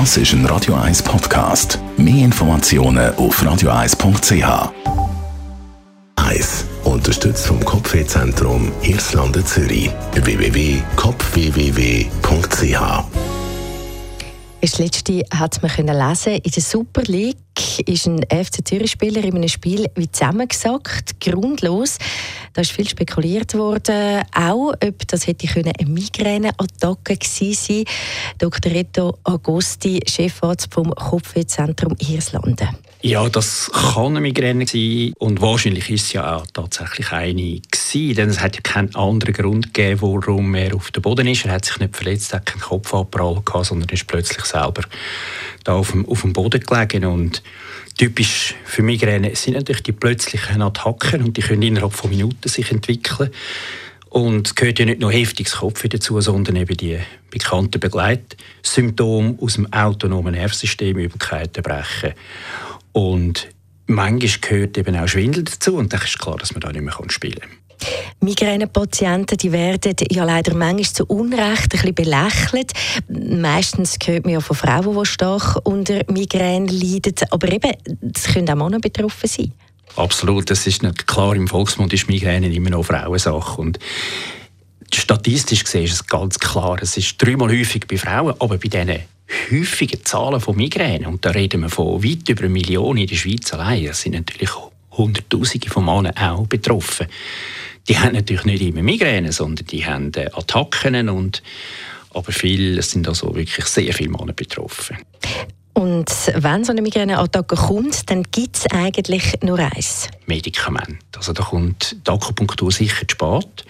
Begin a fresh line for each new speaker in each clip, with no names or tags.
Das ist ein Radio 1 Podcast. Mehr Informationen auf radio1.ch. 1. Unterstützt vom Kopfwehzentrum Irlande Zürich. www.kopfwww.ch
das letzte hat man können lesen. In der Super League ist ein FC Zürich-Spieler in einem Spiel wie zusammengesackt, grundlos. Da ist viel spekuliert worden, auch ob das hätte eine Migräneattacke gewesen sein. Dr. Reto Agosti, Chefarzt vom Kopfwehzentrum Irlande.
Ja, das kann eine Migräne sein und wahrscheinlich ist es ja auch tatsächlich eine gewesen, denn es hat ja keinen anderen Grund gegeben, warum er auf dem Boden ist. Er hat sich nicht verletzt, hat keinen Kopfabprall gehabt, sondern ist plötzlich selber da auf dem, auf dem Boden gelegen und typisch für Migräne sind natürlich die plötzlichen Attacken und die können innerhalb von Minuten sich entwickeln. Und gehört ja nicht nur heftiges Kopf dazu, sondern eben die bekannten Begleitsymptome aus dem autonomen Nervensystem, Übelkeiten, Brechen. Und manchmal gehört eben auch Schwindel dazu und dann ist klar, dass man da nicht mehr spielen kann.
Migränepatienten die werden ja leider manchmal zu Unrecht ein bisschen belächelt. Meistens hört man ja von Frauen, die stark unter Migräne leiden. Aber eben, es können auch Männer betroffen sein.
Absolut, das ist nicht klar. Im Volksmund ist Migräne immer noch Frauensache. Und statistisch gesehen ist es ganz klar, es ist dreimal häufig bei Frauen, aber bei diesen häufigen Zahlen von Migräne, und da reden wir von weit über eine Million in der Schweiz allein, das sind natürlich Hunderttausende von Männern auch betroffen. Die haben natürlich nicht immer Migräne, sondern die haben äh, Attacken und aber viel, es sind also wirklich sehr viele Männer betroffen.
Und wenn so eine Migräneattacke kommt, dann gibt es eigentlich nur eins.
Medikament. Also da kommt die Akupunktur sicher zu spät.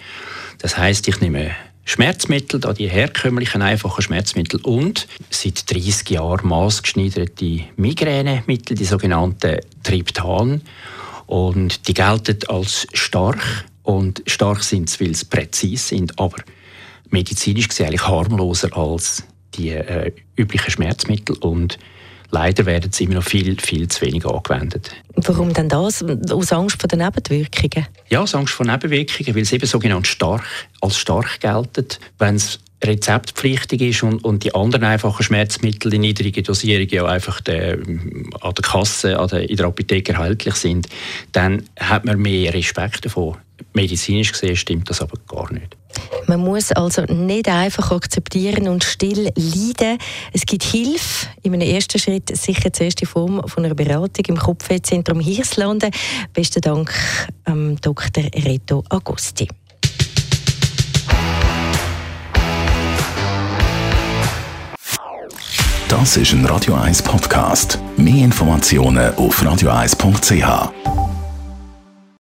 Das heißt, ich nehme Schmerzmittel, da die herkömmlichen einfachen Schmerzmittel und seit 30 Jahren maßgeschneiderte Migränemittel, die sogenannten Triptan. Und die gelten als stark und stark sind sie, weil sie präzise sind, aber medizinisch gesehen eigentlich harmloser als die äh, üblichen Schmerzmittel und leider werden sie immer noch viel, viel zu wenig angewendet.
Warum denn das? Aus Angst vor den Nebenwirkungen?
Ja, aus Angst vor Nebenwirkungen, weil sie eben sogenannt stark, als stark gelten. Wenn es rezeptpflichtig ist und, und die anderen einfachen Schmerzmittel in niedrigen Dosierungen ja einfach der, an der Kasse, an der, in der Apotheke erhältlich sind, dann hat man mehr Respekt davon. Medizinisch gesehen stimmt das aber gar nicht.
Man muss also nicht einfach akzeptieren und still leiden. Es gibt Hilfe. In einem ersten Schritt sicher zuerst die Form von einer Beratung im Kopfwehzentrum Hirslanden. Besten Dank ähm, Dr. Reto Agosti.
Das ist ein Radio 1 Podcast. Mehr Informationen auf radio1.ch.